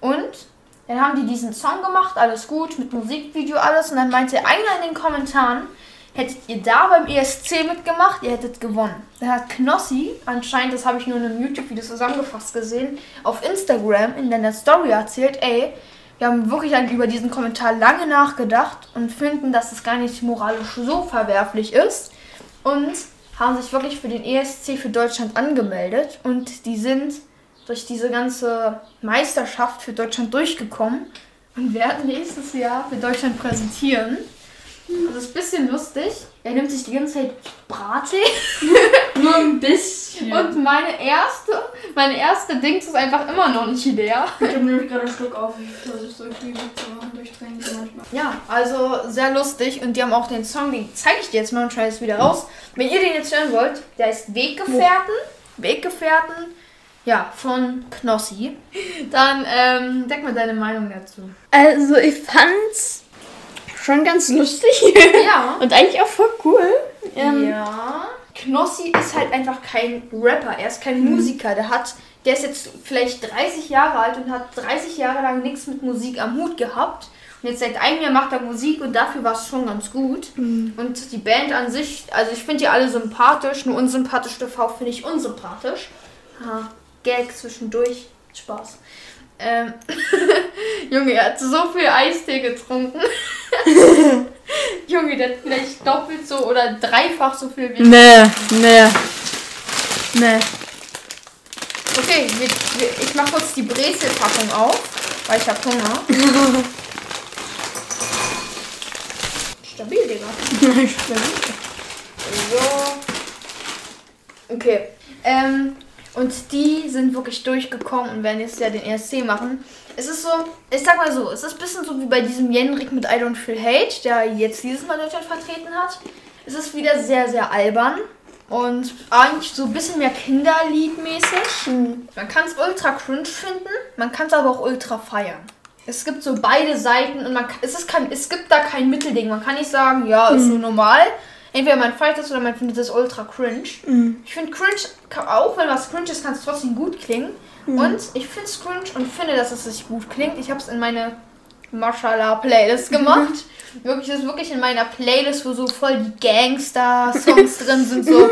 Und dann haben die diesen Song gemacht, alles gut, mit Musikvideo, alles. Und dann meinte einer in den Kommentaren, hättet ihr da beim ESC mitgemacht, ihr hättet gewonnen. Da hat Knossi, anscheinend, das habe ich nur in einem YouTube-Video zusammengefasst gesehen, auf Instagram in deiner Story erzählt, ey, wir haben wirklich über diesen Kommentar lange nachgedacht und finden, dass es gar nicht moralisch so verwerflich ist. Und haben sich wirklich für den ESC für Deutschland angemeldet. Und die sind durch diese ganze Meisterschaft für Deutschland durchgekommen und werden nächstes Jahr für Deutschland präsentieren. Das ist ein bisschen lustig. Er nimmt sich die ganze Zeit Brattee. Nur ein bisschen. Und meine erste, meine erste Dings ist einfach immer noch nicht leer. Ich habe nämlich gerade einen Schluck auf. Ich versuche es irgendwie zu machen durch Trinken manchmal. Ja, also sehr lustig. Und die haben auch den Song, den zeige ich dir jetzt mal und schreibe es wieder raus. Wenn ihr den jetzt hören wollt, der ist Weggefährten. Weggefährten. Ja, von Knossi. Dann ähm, denk mal deine Meinung dazu. Also ich fand's schon ganz lustig. Ja. Und eigentlich auch voll cool. Ähm, ja. Knossi ist halt einfach kein Rapper, er ist kein Mhm. Musiker. Der hat, der ist jetzt vielleicht 30 Jahre alt und hat 30 Jahre lang nichts mit Musik am Hut gehabt. Und jetzt seit einem Jahr macht er Musik und dafür war es schon ganz gut. Mhm. Und die Band an sich, also ich finde die alle sympathisch, nur unsympathisch TV finde ich unsympathisch. Ha, Gag zwischendurch. Spaß. Ähm, Junge, er hat so viel Eistee getrunken. Junge, der hat vielleicht doppelt so oder dreifach so viel wie. Nee, nee. Nee. Okay, wir, wir, ich mach kurz die Brezelpackung auf, weil ich hab Hunger. Stabil, Digga. So. Okay. Ähm, und die sind wirklich durchgekommen und werden jetzt ja den ESC machen. Es ist so, ich sag mal so, es ist ein bisschen so wie bei diesem Jenrik mit I Don't Feel Hate, der jetzt dieses Mal Deutschland vertreten hat. Es ist wieder sehr, sehr albern und eigentlich so ein bisschen mehr Kinderliedmäßig. Man kann es ultra cringe finden, man kann es aber auch ultra feiern. Es gibt so beide Seiten und man kann, es, ist kein, es gibt da kein Mittelding. Man kann nicht sagen, ja, ist so normal. Entweder man feiert es oder man findet es ultra cringe. Ich finde cringe, auch wenn was cringe ist, kann es trotzdem gut klingen. Und ich finde es cringe und finde, dass es sich gut klingt. Ich habe es in meine Mashallah Playlist gemacht. wirklich, das ist wirklich in meiner Playlist, wo so voll die Gangster-Songs drin sind. So,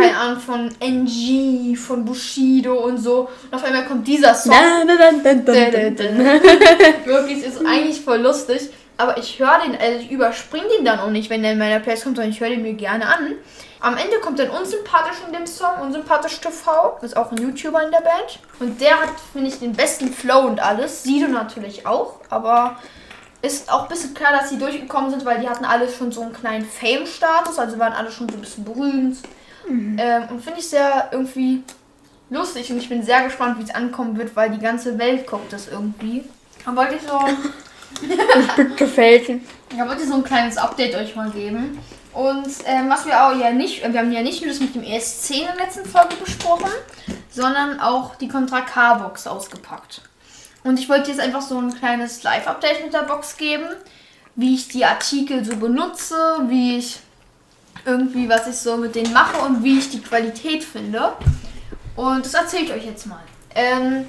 keine Ahnung, von NG, von Bushido und so. Und auf einmal kommt dieser Song. Wirklich, es ist eigentlich voll lustig. Aber ich höre den, also ich überspringe den dann auch nicht, wenn der in meiner Playlist kommt, sondern ich höre den mir gerne an. Am Ende kommt dann Unsympathisch in dem Song, Unsympathisch TV, ist auch ein YouTuber in der Band. Und der hat, finde ich, den besten Flow und alles. Sido natürlich auch, aber ist auch ein bisschen klar, dass sie durchgekommen sind, weil die hatten alle schon so einen kleinen Fame-Status, also waren alle schon so ein bisschen berühmt. Ähm, und finde ich sehr irgendwie lustig und ich bin sehr gespannt, wie es ankommen wird, weil die ganze Welt guckt das irgendwie. Dann wollte ich so, Gefällt. da wollte ich so ein kleines Update euch mal geben. Und ähm, was wir auch ja nicht, wir haben ja nicht nur das mit dem ESC in der letzten Folge besprochen, sondern auch die Contra K-Box ausgepackt. Und ich wollte jetzt einfach so ein kleines Live-Update mit der Box geben, wie ich die Artikel so benutze, wie ich irgendwie, was ich so mit denen mache und wie ich die Qualität finde. Und das erzähle ich euch jetzt mal. Ähm,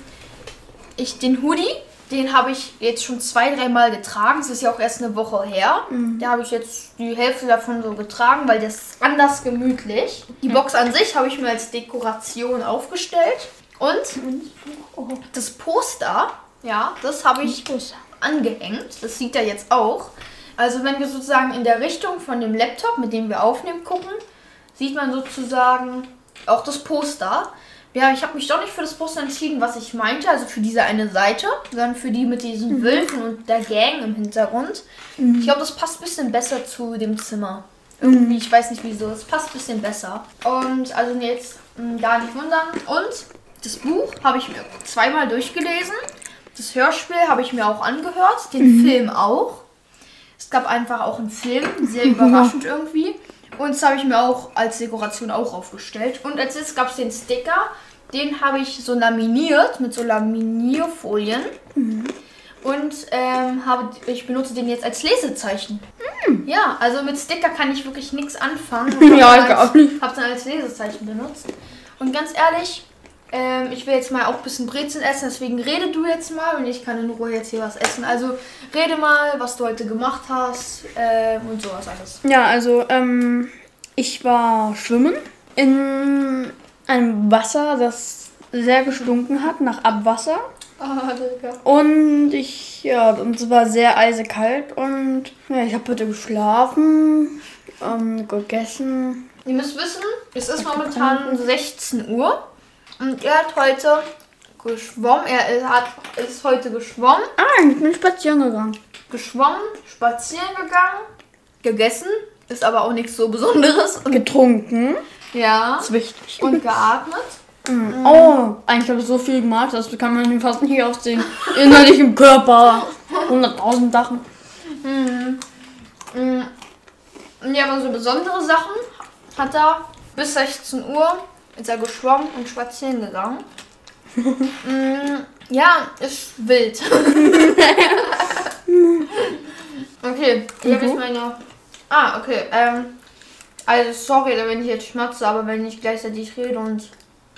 ich den Hoodie, den habe ich jetzt schon zwei, dreimal getragen. Es ist ja auch erst eine Woche her. Da habe ich jetzt die Hälfte davon so getragen, weil das ist anders gemütlich. Die Box an sich habe ich mir als Dekoration aufgestellt. Und das Poster, ja, das habe ich angehängt. Das sieht er jetzt auch. Also wenn wir sozusagen in der Richtung von dem Laptop, mit dem wir aufnehmen, gucken, sieht man sozusagen auch das Poster. Ja, ich habe mich doch nicht für das Poster entschieden, was ich meinte, also für diese eine Seite, sondern für die mit diesen Wölfen und der Gang im Hintergrund. Ich glaube, das passt ein bisschen besser zu dem Zimmer. Irgendwie, ich weiß nicht wieso, es passt ein bisschen besser. Und also jetzt mh, da nicht wundern. Und das Buch habe ich mir zweimal durchgelesen. Das Hörspiel habe ich mir auch angehört, den Film auch. Es gab einfach auch einen Film, sehr überraschend irgendwie. Und das habe ich mir auch als Dekoration auch aufgestellt. Und als letztes gab es den Sticker, den habe ich so laminiert mit so Laminierfolien. Und ähm, habe, ich benutze den jetzt als Lesezeichen. Ja, also mit Sticker kann ich wirklich nichts anfangen. Ja, ich dann auch nicht. Habe dann als Lesezeichen benutzt. Und ganz ehrlich, ähm, ich will jetzt mal auch ein bisschen Brezeln essen, deswegen rede du jetzt mal und ich kann in Ruhe jetzt hier was essen. Also rede mal, was du heute gemacht hast ähm, und sowas alles. Ja, also, ähm, ich war schwimmen in einem Wasser, das sehr gestunken hat nach Abwasser. Ah, Digga. Und ich, ja, und es war sehr eisekalt und ja, ich habe heute geschlafen, ähm, gegessen. Ihr müsst wissen, es ist momentan 16 Uhr und er hat heute geschwommen. Er hat, ist heute geschwommen, Ah, ich bin spazieren gegangen. geschwommen, spazieren gegangen, gegessen. Ist aber auch nichts so Besonderes. Getrunken. Ja. ist wichtig. Und geatmet. Oh, eigentlich habe ich so viel gemacht, das kann man fast nicht auf den innerlichen Körper. 100.000 Sachen. Mm, Ja, aber so besondere Sachen hat er bis 16 Uhr ist er geschwommen und spazieren gegangen. Mm, ja, ist wild. Okay, ich habe Mhm. jetzt meine. Ah, okay. Ähm, also sorry, wenn ich jetzt schmatze, aber wenn ich gleichzeitig rede und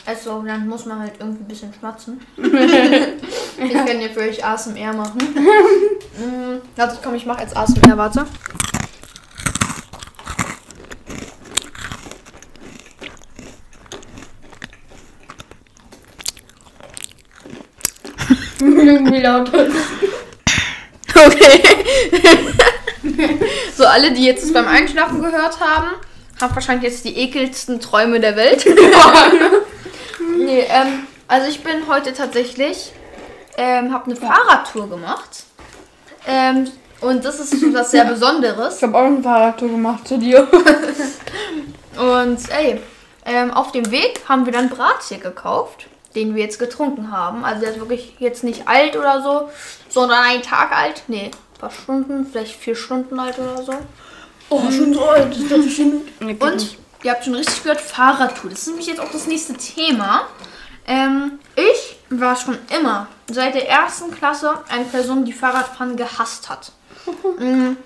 esse, dann muss man halt irgendwie ein bisschen schmatzen. ich kann ja für euch ASMR machen. mm, warte, komm, ich mache jetzt ASMR, warte. Irgendwie laut. Okay. so, alle, die jetzt beim Einschlafen gehört haben, haben wahrscheinlich jetzt die ekelsten Träume der Welt. nee, ähm, also ich bin heute tatsächlich, ähm, habe eine Fahrradtour gemacht. Ähm, und das ist was sehr Besonderes. Ich habe auch eine Fahrradtour gemacht zu dir. Und ey, ähm, auf dem Weg haben wir dann Brattee gekauft, den wir jetzt getrunken haben. Also der ist wirklich jetzt nicht alt oder so, sondern einen Tag alt. Nee, ein paar Stunden, vielleicht vier Stunden alt oder so. Oh, schon so alt. Das ist doch bestimmt. Und ihr habt schon richtig gehört, Fahrradtour. Das ist nämlich jetzt auch das nächste Thema. Ähm, ich war schon immer, seit der ersten Klasse, eine Person, die Fahrradfahren gehasst hat.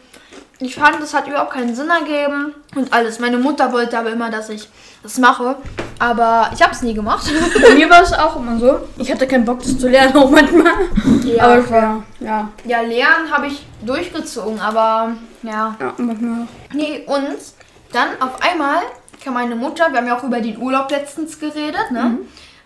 Ich fand, das hat überhaupt keinen Sinn ergeben und alles. Meine Mutter wollte aber immer, dass ich das mache, aber ich habe es nie gemacht. Bei mir war es auch immer so. Ich hatte keinen Bock, das zu lernen, auch manchmal. Ja. Aber es war, ja. ja, lernen habe ich durchgezogen, aber ja. Ja, manchmal. Nee, und dann auf einmal kam meine Mutter, wir haben ja auch über den Urlaub letztens geredet, ne?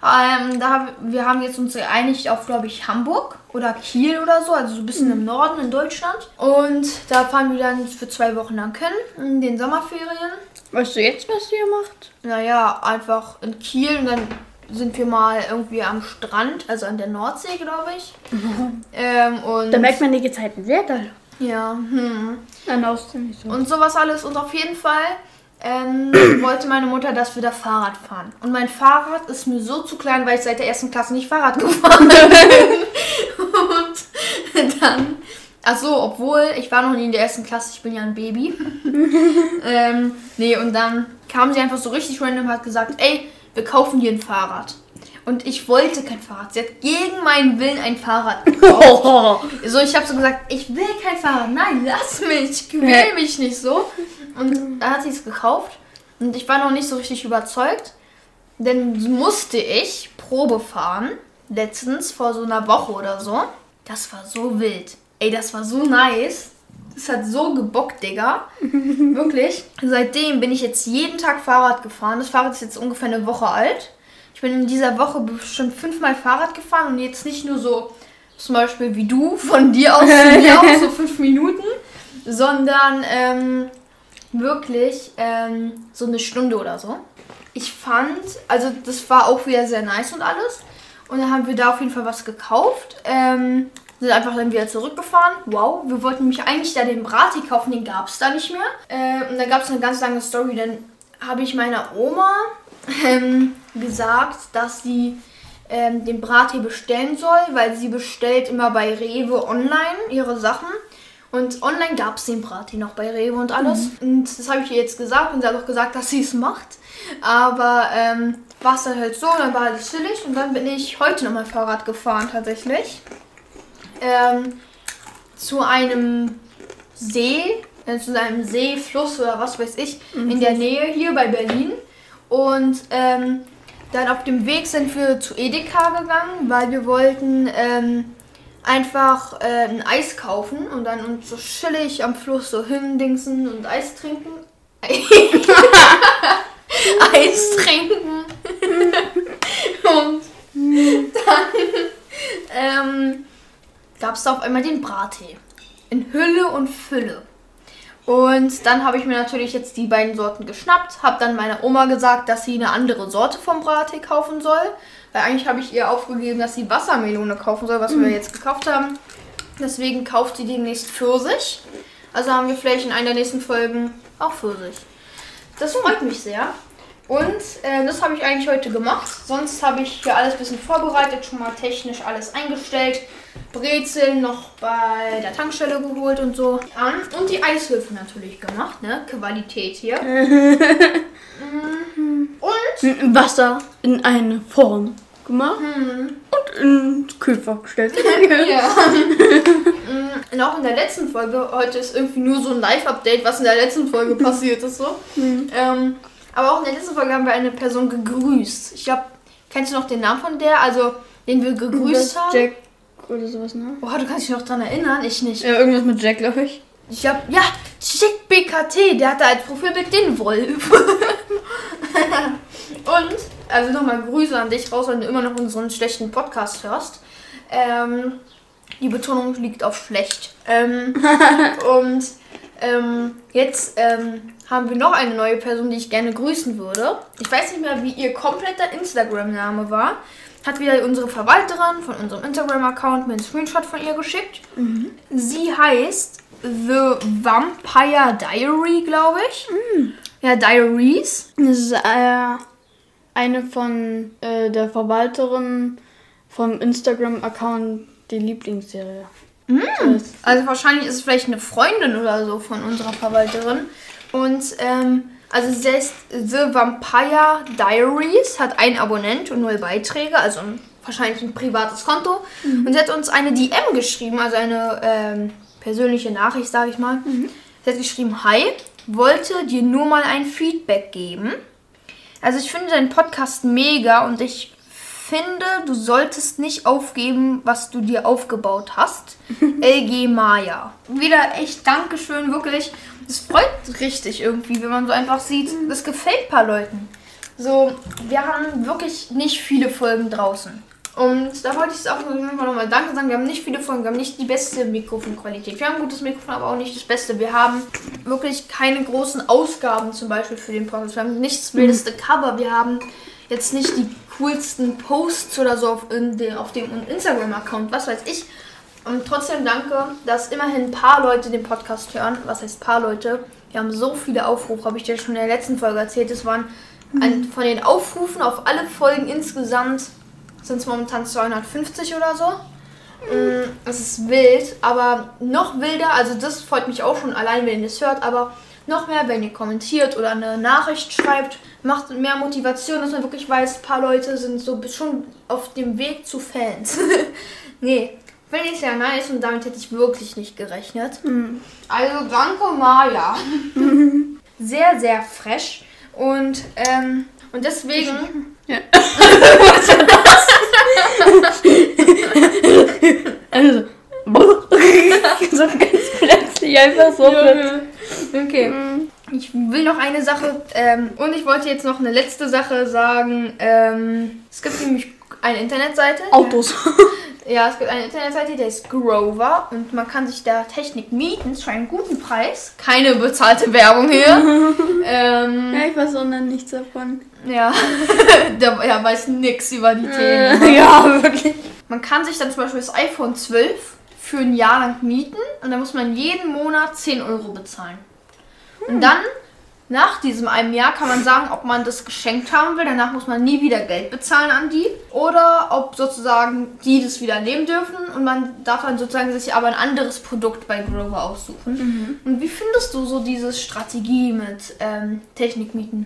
Ähm, da, wir haben jetzt uns geeinigt auf, glaube ich, Hamburg oder Kiel oder so, also so ein bisschen im Norden in Deutschland. Und da fahren wir dann für zwei Wochen nach Köln in den Sommerferien. Weißt du jetzt, was ihr macht? Naja, einfach in Kiel und dann sind wir mal irgendwie am Strand, also an der Nordsee, glaube ich. Ähm, und Da merkt man die Gezeiten sehr doll. ja, hm. An Aussehen nicht so. und sowas alles. Und auf jeden Fall ähm, wollte meine Mutter, dass wir da Fahrrad fahren. Und mein Fahrrad ist mir so zu klein, weil ich seit der ersten Klasse nicht Fahrrad gefahren bin. und dann, ach so, obwohl ich war noch nie in der ersten Klasse, ich bin ja ein Baby. ähm, nee, und dann kam sie einfach so richtig random und hat gesagt, ey, wir kaufen dir ein Fahrrad. Und ich wollte kein Fahrrad. Sie hat gegen meinen Willen ein Fahrrad gekauft. So, ich habe so gesagt, ich will kein Fahrrad. Nein, lass mich. Quäl mich nicht so. Und da hat sie es gekauft. Und ich war noch nicht so richtig überzeugt. Denn musste ich Probe fahren. Letztens, vor so einer Woche oder so. Das war so wild. Ey, das war so nice. Das hat so gebockt, Digga. Wirklich. Seitdem bin ich jetzt jeden Tag Fahrrad gefahren. Das Fahrrad ist jetzt ungefähr eine Woche alt. Ich bin in dieser Woche bestimmt fünfmal Fahrrad gefahren und jetzt nicht nur so zum Beispiel wie du, von dir aus zu mir aus, so fünf Minuten, sondern ähm, wirklich ähm, so eine Stunde oder so. Ich fand, also das war auch wieder sehr nice und alles. Und dann haben wir da auf jeden Fall was gekauft. Ähm, sind einfach dann wieder zurückgefahren. Wow, wir wollten nämlich eigentlich da den Brati kaufen, den gab es da nicht mehr. Ähm, und dann gab es eine ganz lange Story. Dann habe ich meiner Oma ähm, gesagt, dass sie ähm, den Brattee bestellen soll, weil sie bestellt immer bei Rewe online ihre Sachen. Und online gab es den Brattee noch bei Rewe und alles. Und das habe ich ihr jetzt gesagt und sie hat auch gesagt, dass sie es macht. Aber ähm, war es dann halt so, dann war alles chillig und dann bin ich heute nochmal Fahrrad gefahren tatsächlich. Ähm, zu einem See, äh, zu einem See, Fluss oder was weiß ich, in der Nähe hier bei Berlin. Und ähm, dann auf dem Weg sind wir zu Edeka gegangen, weil wir wollten ähm, einfach äh, ein Eis kaufen und dann uns so chillig am Fluss so hindingsen und Eis trinken. Eis trinken. und dann ähm, gab es da auf einmal den Brattee. In Hülle und Fülle. Und dann habe ich mir natürlich jetzt die beiden Sorten geschnappt, habe dann meiner Oma gesagt, dass sie eine andere Sorte vom Brattee kaufen soll. Weil eigentlich habe ich ihr aufgegeben, dass sie Wassermelone kaufen soll, was wir jetzt gekauft haben. Deswegen kauft sie demnächst Pfirsich. Also haben wir vielleicht in einer der nächsten Folgen auch Pfirsich. Das freut mich sehr. Und äh, das habe ich eigentlich heute gemacht. Sonst habe ich hier alles ein bisschen vorbereitet, schon mal technisch alles eingestellt. Brezeln noch bei der Tankstelle geholt und so. An. Und die Eiswürfel natürlich gemacht, ne? Qualität hier. Mhm. und Wasser in eine Form gemacht und in den Kühlfach gestellt. ja. Und auch in der letzten Folge, heute ist irgendwie nur so ein Live-Update, was in der letzten Folge passiert ist. So. Ähm, aber auch in der letzten Folge haben wir eine Person gegrüßt. Ich glaube, kennst du noch den Namen von der? Also, den wir gegrüßt haben? Jack oder sowas, ne? Boah, du kannst dich noch dran erinnern, ich nicht. Ja, irgendwas mit Jack, glaube ich. Ich glaube, ja, Jack BKT, der hatte als Profilbild den Wolf. Und, also nochmal Grüße an dich raus, wenn du immer noch unseren schlechten Podcast hörst. Ähm, die Betonung liegt auf schlecht. Ähm, und ähm, jetzt ähm, haben wir noch eine neue Person, die ich gerne grüßen würde. Ich weiß nicht mehr, wie ihr kompletter Instagram-Name war. Hat wieder unsere Verwalterin von unserem Instagram-Account mir einen Screenshot von ihr geschickt. Sie heißt The Vampire Diary, glaube ich. Ja, Diaries. Das ist äh, eine von äh, der Verwalterin vom Instagram-Account die Lieblingsserie. Das- Also wahrscheinlich ist es vielleicht eine Freundin oder so von unserer Verwalterin. Und ähm, also sie heißt The Vampire Diaries, hat einen Abonnent und null Beiträge, also ein, wahrscheinlich ein privates Konto. Und sie hat uns eine DM geschrieben, also eine ähm, persönliche Nachricht, sage ich mal. Sie hat geschrieben, hi, wollte dir nur mal ein Feedback geben. Also ich finde deinen Podcast mega und ich finde, du solltest nicht aufgeben, was du dir aufgebaut hast. LG Maya. Wieder echt Dankeschön, wirklich. Es freut richtig irgendwie, wenn man so einfach sieht, das gefällt ein paar Leuten. So, wir haben wirklich nicht viele Folgen draußen. Und da wollte ich es auch nochmal Danke sagen. Wir haben nicht viele Folgen, wir haben nicht die beste Mikrofonqualität. Wir haben ein gutes Mikrofon, aber auch nicht das Beste. Wir haben wirklich keine großen Ausgaben zum Beispiel für den Podcast. Wir haben nicht das wildeste Cover. Wir haben jetzt nicht die coolsten Posts oder so auf, den, auf dem Instagram-Account, was weiß ich. Und trotzdem danke, dass immerhin ein paar Leute den Podcast hören. Was heißt paar Leute? Wir haben so viele Aufrufe, habe ich dir schon in der letzten Folge erzählt. Es waren ein, von den Aufrufen auf alle Folgen insgesamt sind es momentan 250 oder so. Mm, Es ist wild, aber noch wilder, also das freut mich auch schon allein, wenn ihr es hört, aber noch mehr, wenn ihr kommentiert oder eine Nachricht schreibt, macht mehr Motivation, dass man wirklich weiß, ein paar Leute sind so schon auf dem Weg zu Fans. nee, finde ich sehr nice und damit hätte ich wirklich nicht gerechnet. Also danke Maya. sehr, sehr fresh und, ähm, und deswegen... Also, so ganz plötzlich einfach so. plötzlich. Okay. Ich will noch eine Sache, ähm, und ich wollte jetzt noch eine letzte Sache sagen. Ähm, es gibt nämlich eine Internetseite. Autos. Ja, es gibt eine Internetseite, die heißt Grover und man kann sich da Technik mieten für einen guten Preis. Keine bezahlte Werbung hier. ähm, Ja, ich weiß auch noch nichts davon. Ja, der ja, weiß nix über die Themen. ja, wirklich. Man kann sich dann zum Beispiel das iPhone 12 für ein Jahr lang mieten und dann muss man jeden Monat 10 Euro bezahlen. Und dann, nach diesem einem Jahr, kann man sagen, ob man das geschenkt haben will. Danach muss man nie wieder Geld bezahlen an die. Oder ob sozusagen die das wieder nehmen dürfen und man darf dann sozusagen sich aber ein anderes Produkt bei Grover aussuchen. Und wie findest du so diese Strategie mit ähm, Technikmieten?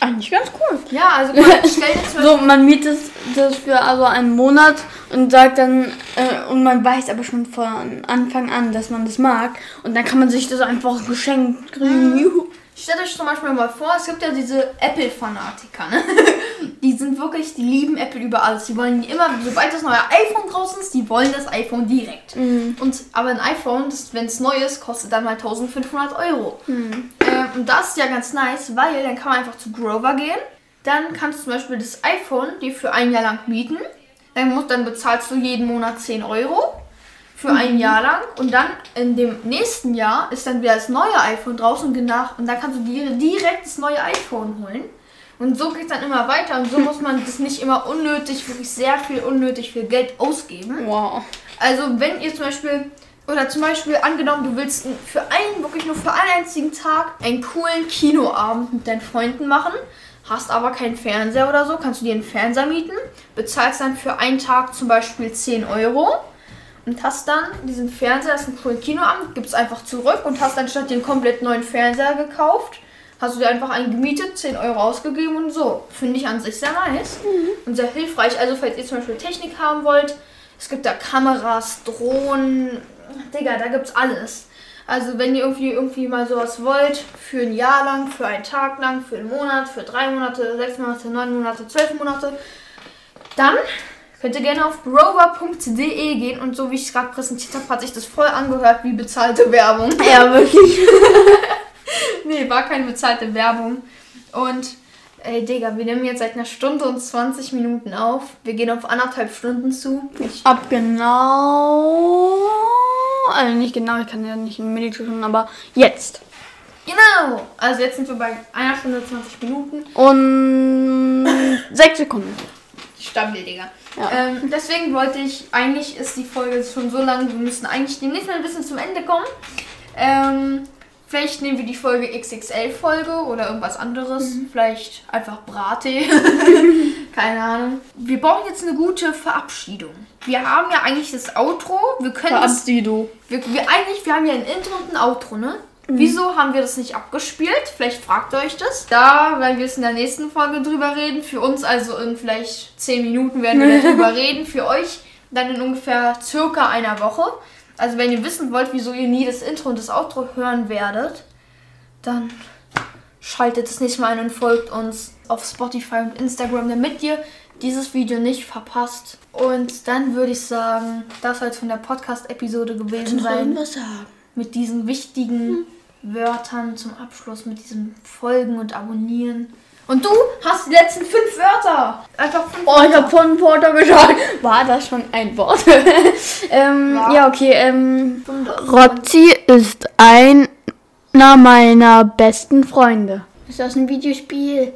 Eigentlich ganz cool. Ja, also guck mal, stell dir zum So, man mietet das für also einen Monat und sagt dann, äh, und man weiß aber schon von Anfang an, dass man das mag. Und dann kann man sich das einfach geschenkt kriegen. Juhu. Stellt euch zum Beispiel mal vor, es gibt ja diese Apple-Fanatiker, ne? Die sind wirklich, die lieben Apple über alles. Die wollen immer, sobald das neue iPhone draußen ist, die wollen das iPhone direkt. Und aber ein iPhone, wenn es neu ist, kostet dann mal 1500 Euro. Ähm, und das ist ja ganz nice, weil dann kann man einfach zu Grover gehen. Dann kannst du zum Beispiel das iPhone dir für ein Jahr lang mieten. Dann, musst, dann bezahlst du jeden Monat 10 Euro für ein Jahr lang und dann in dem nächsten Jahr ist dann wieder das neue iPhone draußen und, nach, und dann kannst du dir direkt das neue iPhone holen. Und so geht es dann immer weiter und so muss man das nicht immer unnötig, wirklich sehr viel unnötig viel Geld ausgeben. Wow. Also wenn ihr zum Beispiel, oder zum Beispiel angenommen, du willst für einen, wirklich nur für einen einzigen Tag einen coolen Kinoabend mit deinen Freunden machen, hast aber keinen Fernseher oder so, kannst du dir einen Fernseher mieten, bezahlst dann für einen Tag zum Beispiel 10 Euro und hast dann diesen Fernseher, das ist ein cooler Kinoabend, gibst einfach zurück und hast dann statt den komplett neuen Fernseher gekauft, hast du dir einfach einen gemietet, 10 Euro ausgegeben und so. Finde ich an sich sehr nice und sehr hilfreich. Also falls ihr zum Beispiel Technik haben wollt, es gibt da Kameras, Drohnen, Digga, da gibt's alles. Also wenn ihr irgendwie irgendwie mal sowas wollt, für ein Jahr lang, für einen Tag lang, für einen Monat, für drei Monate, sechs Monate, neun Monate, zwölf Monate, dann könnt ihr gerne auf brover.de gehen und so wie ich es gerade präsentiert habe, hat sich das voll angehört wie bezahlte Werbung. Ja, wirklich. nee, war keine bezahlte Werbung. Und ey, Digga, wir nehmen jetzt seit einer Stunde und 20 Minuten auf. Wir gehen auf anderthalb Stunden zu. Ich Ab genau. Also nicht genau, ich kann ja nicht in Minuten, aber jetzt. Genau. Also jetzt sind wir bei einer Stunde 20 Minuten. Und sechs Sekunden. Stabil, Digga. Ja. Ähm, deswegen wollte ich, eigentlich ist die Folge schon so lang, wir müssen eigentlich demnächst mal ein bisschen zum Ende kommen. Ähm, vielleicht nehmen wir die Folge XXL-Folge oder irgendwas anderes. Vielleicht einfach Brattee. Keine Ahnung. Wir brauchen jetzt eine gute Verabschiedung. Wir haben ja eigentlich das Outro. Wir können das Verabschiedung. wir, wir eigentlich, wir haben ja ein Intro und ein Outro, ne? Wieso haben wir das nicht abgespielt? Vielleicht fragt ihr euch das. Da werden wir es in der nächsten Folge drüber reden. Für uns also in vielleicht 10 Minuten werden wir darüber reden. Für euch dann in ungefähr circa einer Woche. Also wenn ihr wissen wollt, wieso ihr nie das Intro und das Outro hören werdet, dann schaltet es nicht mal ein und folgt uns auf Spotify und Instagram, damit ihr dieses Video nicht verpasst. Und dann würde ich sagen, das soll es von der Podcast-Episode gewesen sein was sagen? mit diesen wichtigen Wörtern zum Abschluss, mit diesem Folgen und Abonnieren. Und du hast die letzten fünf Wörter. Einfach fünf Oh, ich von Porter geschaut. War das schon ein Wort? ähm, Ja. ja. okay. Ähm, Roxy ist einer meiner besten Freunde. Ist das ein Videospiel?